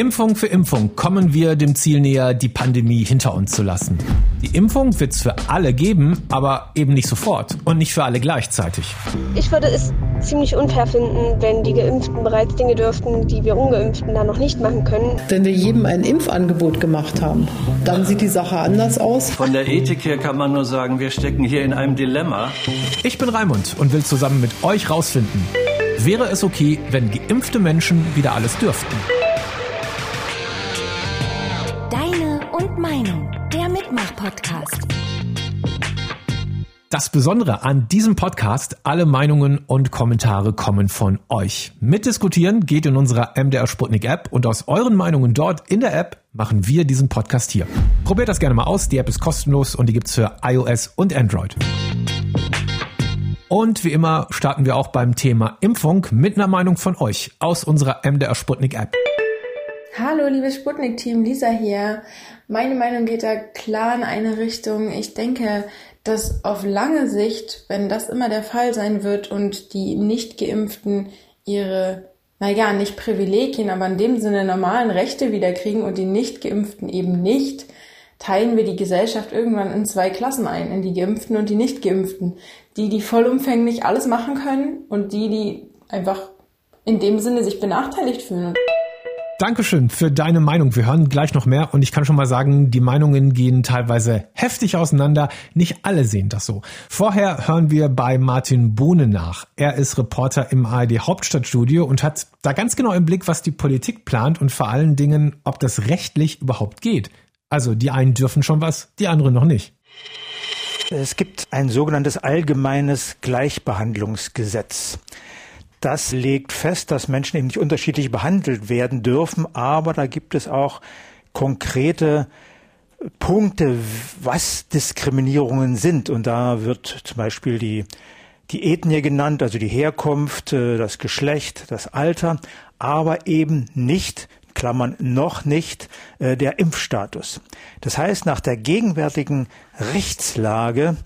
Impfung für Impfung kommen wir dem Ziel näher, die Pandemie hinter uns zu lassen. Die Impfung wird es für alle geben, aber eben nicht sofort und nicht für alle gleichzeitig. Ich würde es ziemlich unfair finden, wenn die Geimpften bereits Dinge dürften, die wir Ungeimpften dann noch nicht machen können. Wenn wir jedem ein Impfangebot gemacht haben, dann sieht die Sache anders aus. Von der Ethik her kann man nur sagen, wir stecken hier in einem Dilemma. Ich bin Raimund und will zusammen mit euch rausfinden, wäre es okay, wenn geimpfte Menschen wieder alles dürften? Mitmach-Podcast. Das Besondere an diesem Podcast, alle Meinungen und Kommentare kommen von euch. Mitdiskutieren geht in unserer MDR Sputnik App und aus euren Meinungen dort in der App machen wir diesen Podcast hier. Probiert das gerne mal aus, die App ist kostenlos und die gibt's für iOS und Android. Und wie immer starten wir auch beim Thema Impfung mit einer Meinung von euch aus unserer MDR Sputnik App. Hallo, liebes Sputnik-Team, Lisa hier. Meine Meinung geht da klar in eine Richtung. Ich denke, dass auf lange Sicht, wenn das immer der Fall sein wird und die Nicht-Geimpften ihre, naja, nicht Privilegien, aber in dem Sinne normalen Rechte wiederkriegen und die Nicht-Geimpften eben nicht, teilen wir die Gesellschaft irgendwann in zwei Klassen ein, in die Geimpften und die Nicht-Geimpften. Die, die vollumfänglich alles machen können und die, die einfach in dem Sinne sich benachteiligt fühlen. Dankeschön für deine Meinung. Wir hören gleich noch mehr und ich kann schon mal sagen, die Meinungen gehen teilweise heftig auseinander. Nicht alle sehen das so. Vorher hören wir bei Martin Bohne nach. Er ist Reporter im ARD Hauptstadtstudio und hat da ganz genau im Blick, was die Politik plant und vor allen Dingen, ob das rechtlich überhaupt geht. Also die einen dürfen schon was, die anderen noch nicht. Es gibt ein sogenanntes allgemeines Gleichbehandlungsgesetz. Das legt fest, dass Menschen eben nicht unterschiedlich behandelt werden dürfen, aber da gibt es auch konkrete Punkte, was Diskriminierungen sind. Und da wird zum Beispiel die, die Ethnie genannt, also die Herkunft, äh, das Geschlecht, das Alter, aber eben nicht Klammern noch nicht äh, der Impfstatus. Das heißt, nach der gegenwärtigen Rechtslage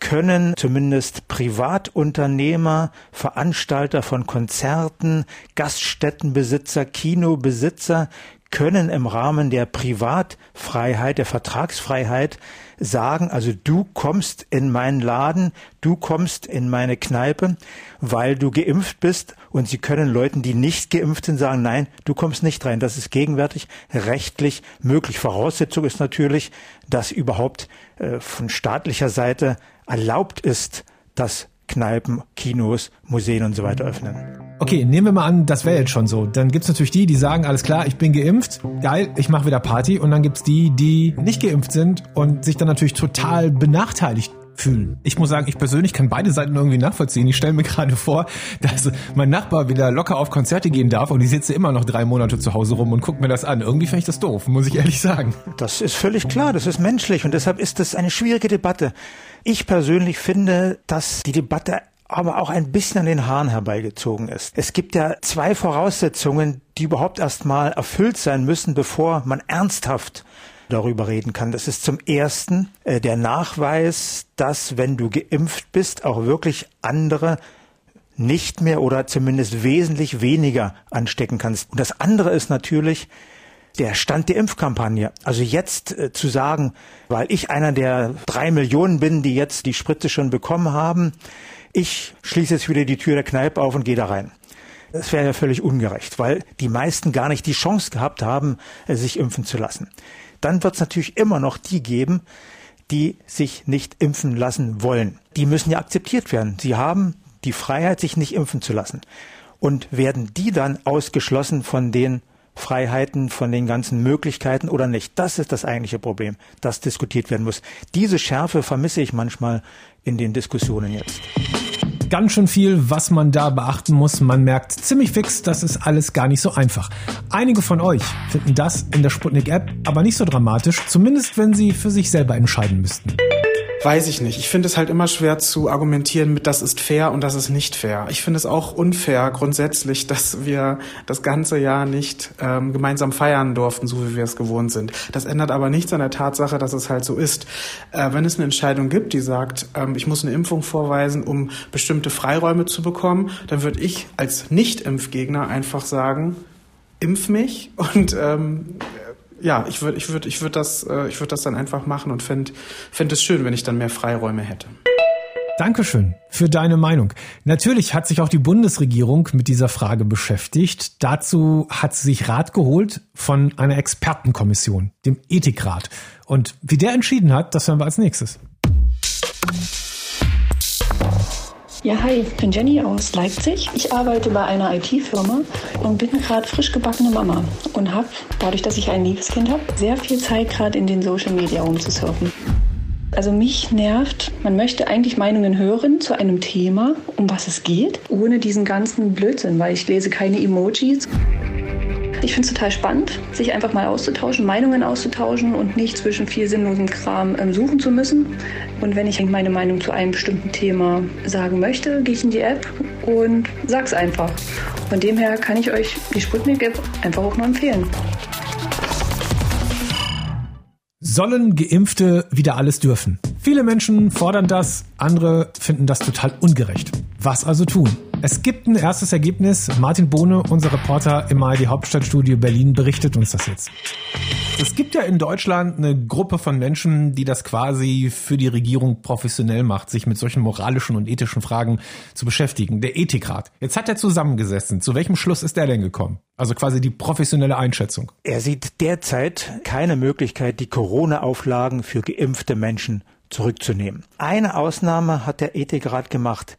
können zumindest Privatunternehmer, Veranstalter von Konzerten, Gaststättenbesitzer, Kinobesitzer können im Rahmen der Privatfreiheit, der Vertragsfreiheit sagen, also du kommst in meinen Laden, du kommst in meine Kneipe, weil du geimpft bist und sie können Leuten, die nicht geimpft sind, sagen, nein, du kommst nicht rein. Das ist gegenwärtig rechtlich möglich. Voraussetzung ist natürlich, dass überhaupt äh, von staatlicher Seite erlaubt ist, dass Kneipen, Kinos, Museen und so weiter öffnen. Okay, nehmen wir mal an, das wäre jetzt schon so. Dann gibt's natürlich die, die sagen, alles klar, ich bin geimpft, geil, ich mache wieder Party. Und dann gibt's die, die nicht geimpft sind und sich dann natürlich total benachteiligt fühlen. Ich muss sagen, ich persönlich kann beide Seiten irgendwie nachvollziehen. Ich stelle mir gerade vor, dass mein Nachbar wieder locker auf Konzerte gehen darf und ich sitze immer noch drei Monate zu Hause rum und gucke mir das an. Irgendwie finde ich das doof, muss ich ehrlich sagen. Das ist völlig klar, das ist menschlich und deshalb ist das eine schwierige Debatte. Ich persönlich finde, dass die Debatte aber auch ein bisschen an den Haaren herbeigezogen ist. Es gibt ja zwei Voraussetzungen, die überhaupt erstmal erfüllt sein müssen, bevor man ernsthaft darüber reden kann. Das ist zum ersten äh, der Nachweis, dass wenn du geimpft bist, auch wirklich andere nicht mehr oder zumindest wesentlich weniger anstecken kannst. Und das andere ist natürlich der Stand der Impfkampagne. Also jetzt äh, zu sagen, weil ich einer der drei Millionen bin, die jetzt die Spritze schon bekommen haben, ich schließe jetzt wieder die Tür der Kneipe auf und gehe da rein. Das wäre ja völlig ungerecht, weil die meisten gar nicht die Chance gehabt haben, äh, sich impfen zu lassen dann wird es natürlich immer noch die geben, die sich nicht impfen lassen wollen. Die müssen ja akzeptiert werden. Sie haben die Freiheit, sich nicht impfen zu lassen. Und werden die dann ausgeschlossen von den Freiheiten, von den ganzen Möglichkeiten oder nicht? Das ist das eigentliche Problem, das diskutiert werden muss. Diese Schärfe vermisse ich manchmal in den Diskussionen jetzt ganz schön viel, was man da beachten muss. Man merkt ziemlich fix, das ist alles gar nicht so einfach. Einige von euch finden das in der Sputnik-App aber nicht so dramatisch, zumindest wenn sie für sich selber entscheiden müssten. Weiß ich nicht. Ich finde es halt immer schwer zu argumentieren mit, das ist fair und das ist nicht fair. Ich finde es auch unfair grundsätzlich, dass wir das ganze Jahr nicht ähm, gemeinsam feiern durften, so wie wir es gewohnt sind. Das ändert aber nichts an der Tatsache, dass es halt so ist. Äh, wenn es eine Entscheidung gibt, die sagt, ähm, ich muss eine Impfung vorweisen, um bestimmte Freiräume zu bekommen, dann würde ich als Nicht-Impfgegner einfach sagen, impf mich und ähm, ja, ich würde ich würd, ich würd das, äh, ich würd das dann einfach machen und fände fänd es schön, wenn ich dann mehr Freiräume hätte. Dankeschön für deine Meinung. Natürlich hat sich auch die Bundesregierung mit dieser Frage beschäftigt. Dazu hat sie sich Rat geholt von einer Expertenkommission, dem Ethikrat. Und wie der entschieden hat, das hören wir als nächstes. Ja, hi, ich bin Jenny aus Leipzig. Ich arbeite bei einer IT-Firma und bin gerade frisch gebackene Mama und habe, dadurch, dass ich ein liebes Kind habe, sehr viel Zeit gerade in den Social Media rumzusurfen. Also mich nervt, man möchte eigentlich Meinungen hören zu einem Thema, um was es geht, ohne diesen ganzen Blödsinn, weil ich lese keine Emojis. Ich finde es total spannend, sich einfach mal auszutauschen, Meinungen auszutauschen und nicht zwischen viel sinnlosem Kram ähm, suchen zu müssen. Und wenn ich meine Meinung zu einem bestimmten Thema sagen möchte, gehe ich in die App und sag's einfach. Von dem her kann ich euch die Sputnik-App einfach auch mal empfehlen. Sollen Geimpfte wieder alles dürfen? Viele Menschen fordern das, andere finden das total ungerecht. Was also tun? Es gibt ein erstes Ergebnis. Martin Bohne, unser Reporter im ARD Hauptstadtstudio Berlin, berichtet uns das jetzt. Es gibt ja in Deutschland eine Gruppe von Menschen, die das quasi für die Regierung professionell macht, sich mit solchen moralischen und ethischen Fragen zu beschäftigen. Der Ethikrat. Jetzt hat er zusammengesessen. Zu welchem Schluss ist er denn gekommen? Also quasi die professionelle Einschätzung. Er sieht derzeit keine Möglichkeit, die Corona-Auflagen für geimpfte Menschen zurückzunehmen. Eine Ausnahme hat der Ethikrat gemacht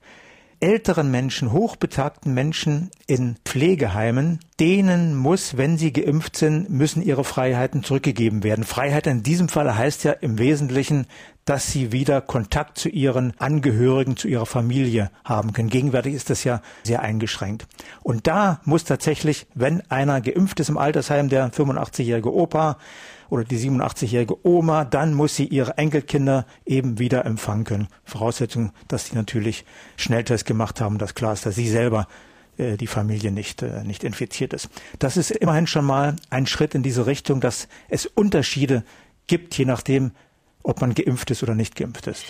älteren Menschen, hochbetagten Menschen in Pflegeheimen, denen muss, wenn sie geimpft sind, müssen ihre Freiheiten zurückgegeben werden. Freiheit in diesem Fall heißt ja im Wesentlichen, dass sie wieder Kontakt zu ihren Angehörigen, zu ihrer Familie haben können. Gegenwärtig ist das ja sehr eingeschränkt. Und da muss tatsächlich, wenn einer geimpft ist im Altersheim, der 85-jährige Opa, oder die 87-jährige Oma, dann muss sie ihre Enkelkinder eben wieder empfangen können. Voraussetzung, dass sie natürlich Schnelltest gemacht haben, dass klar ist, dass sie selber äh, die Familie nicht, äh, nicht infiziert ist. Das ist immerhin schon mal ein Schritt in diese Richtung, dass es Unterschiede gibt, je nachdem, ob man geimpft ist oder nicht geimpft ist.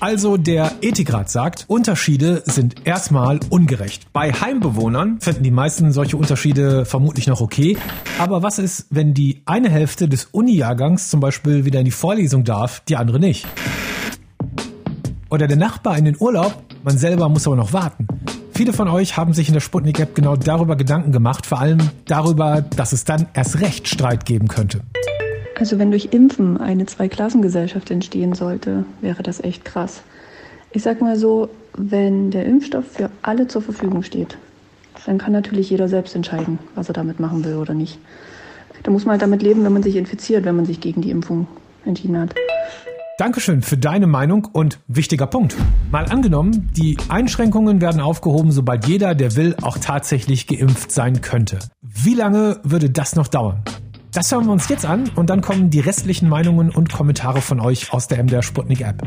Also der Ethikrat sagt, Unterschiede sind erstmal ungerecht. Bei Heimbewohnern finden die meisten solche Unterschiede vermutlich noch okay. Aber was ist, wenn die eine Hälfte des Uni-Jahrgangs zum Beispiel wieder in die Vorlesung darf, die andere nicht? Oder der Nachbar in den Urlaub, man selber muss aber noch warten. Viele von euch haben sich in der Sputnik-App genau darüber Gedanken gemacht, vor allem darüber, dass es dann erst recht Streit geben könnte. Also wenn durch Impfen eine Zweiklassengesellschaft entstehen sollte, wäre das echt krass. Ich sag mal so, wenn der Impfstoff für alle zur Verfügung steht, dann kann natürlich jeder selbst entscheiden, was er damit machen will oder nicht. Da muss man halt damit leben, wenn man sich infiziert, wenn man sich gegen die Impfung entschieden hat. Dankeschön für deine Meinung und wichtiger Punkt. Mal angenommen, die Einschränkungen werden aufgehoben, sobald jeder, der will, auch tatsächlich geimpft sein könnte. Wie lange würde das noch dauern? Das hören wir uns jetzt an und dann kommen die restlichen Meinungen und Kommentare von euch aus der MDR Sputnik App.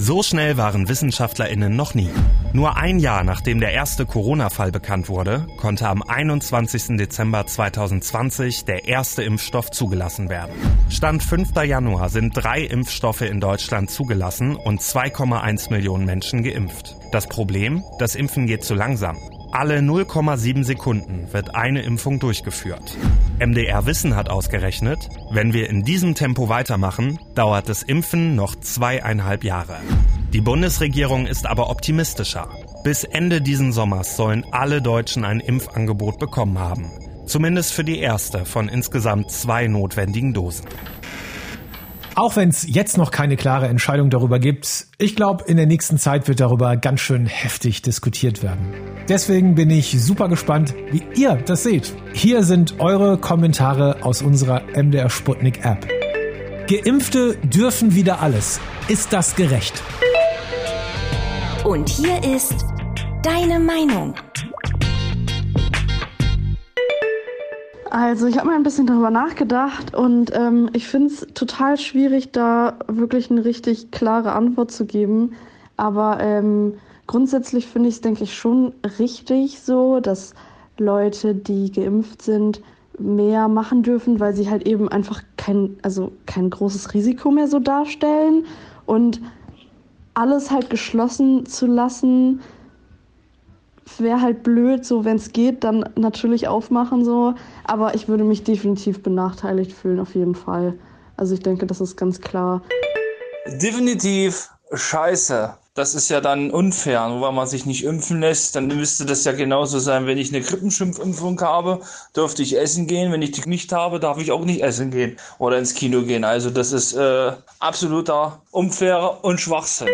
So schnell waren WissenschaftlerInnen noch nie. Nur ein Jahr nachdem der erste Corona-Fall bekannt wurde, konnte am 21. Dezember 2020 der erste Impfstoff zugelassen werden. Stand 5. Januar sind drei Impfstoffe in Deutschland zugelassen und 2,1 Millionen Menschen geimpft. Das Problem? Das Impfen geht zu langsam. Alle 0,7 Sekunden wird eine Impfung durchgeführt. MDR Wissen hat ausgerechnet, wenn wir in diesem Tempo weitermachen, dauert das Impfen noch zweieinhalb Jahre. Die Bundesregierung ist aber optimistischer. Bis Ende diesen Sommers sollen alle Deutschen ein Impfangebot bekommen haben. Zumindest für die erste von insgesamt zwei notwendigen Dosen. Auch wenn es jetzt noch keine klare Entscheidung darüber gibt, ich glaube, in der nächsten Zeit wird darüber ganz schön heftig diskutiert werden. Deswegen bin ich super gespannt, wie ihr das seht. Hier sind eure Kommentare aus unserer MDR Sputnik App. Geimpfte dürfen wieder alles. Ist das gerecht? Und hier ist deine Meinung. Also ich habe mal ein bisschen darüber nachgedacht und ähm, ich finde es total schwierig, da wirklich eine richtig klare Antwort zu geben. Aber ähm, grundsätzlich finde ich es, denke ich, schon richtig so, dass Leute, die geimpft sind, mehr machen dürfen, weil sie halt eben einfach kein, also kein großes Risiko mehr so darstellen. Und alles halt geschlossen zu lassen, wäre halt blöd, so wenn es geht, dann natürlich aufmachen so. Aber ich würde mich definitiv benachteiligt fühlen, auf jeden Fall. Also ich denke, das ist ganz klar. Definitiv scheiße. Das ist ja dann unfair. Nur weil man sich nicht impfen lässt, dann müsste das ja genauso sein, wenn ich eine Krippenschimpfimpfung habe, dürfte ich essen gehen. Wenn ich die nicht habe, darf ich auch nicht essen gehen oder ins Kino gehen. Also das ist äh, absoluter unfair und Schwachsinn.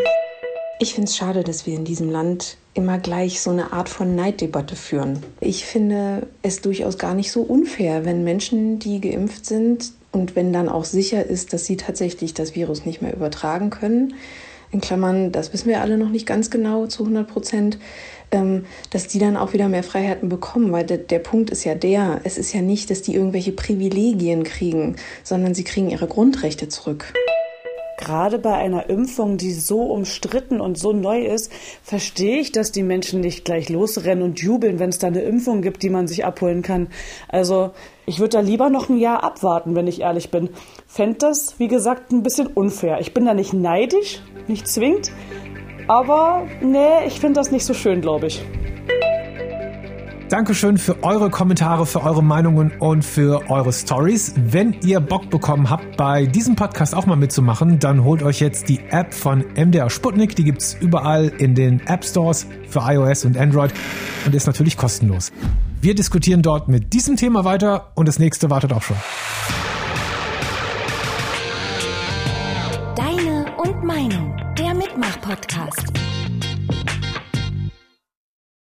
Ich finde es schade, dass wir in diesem Land immer gleich so eine Art von Neiddebatte führen. Ich finde es durchaus gar nicht so unfair, wenn Menschen, die geimpft sind und wenn dann auch sicher ist, dass sie tatsächlich das Virus nicht mehr übertragen können, in Klammern, das wissen wir alle noch nicht ganz genau zu 100 Prozent, ähm, dass die dann auch wieder mehr Freiheiten bekommen, weil der, der Punkt ist ja der, es ist ja nicht, dass die irgendwelche Privilegien kriegen, sondern sie kriegen ihre Grundrechte zurück. Gerade bei einer Impfung, die so umstritten und so neu ist, verstehe ich, dass die Menschen nicht gleich losrennen und jubeln, wenn es da eine Impfung gibt, die man sich abholen kann. Also ich würde da lieber noch ein Jahr abwarten, wenn ich ehrlich bin. Fände das, wie gesagt, ein bisschen unfair. Ich bin da nicht neidisch, nicht zwingend, aber nee, ich finde das nicht so schön, glaube ich. Dankeschön für eure Kommentare, für eure Meinungen und für eure Stories. Wenn ihr Bock bekommen habt, bei diesem Podcast auch mal mitzumachen, dann holt euch jetzt die App von MDR Sputnik. Die gibt's überall in den App Stores für iOS und Android und ist natürlich kostenlos. Wir diskutieren dort mit diesem Thema weiter und das nächste wartet auch schon. Deine und Meinung, der Mitmach-Podcast.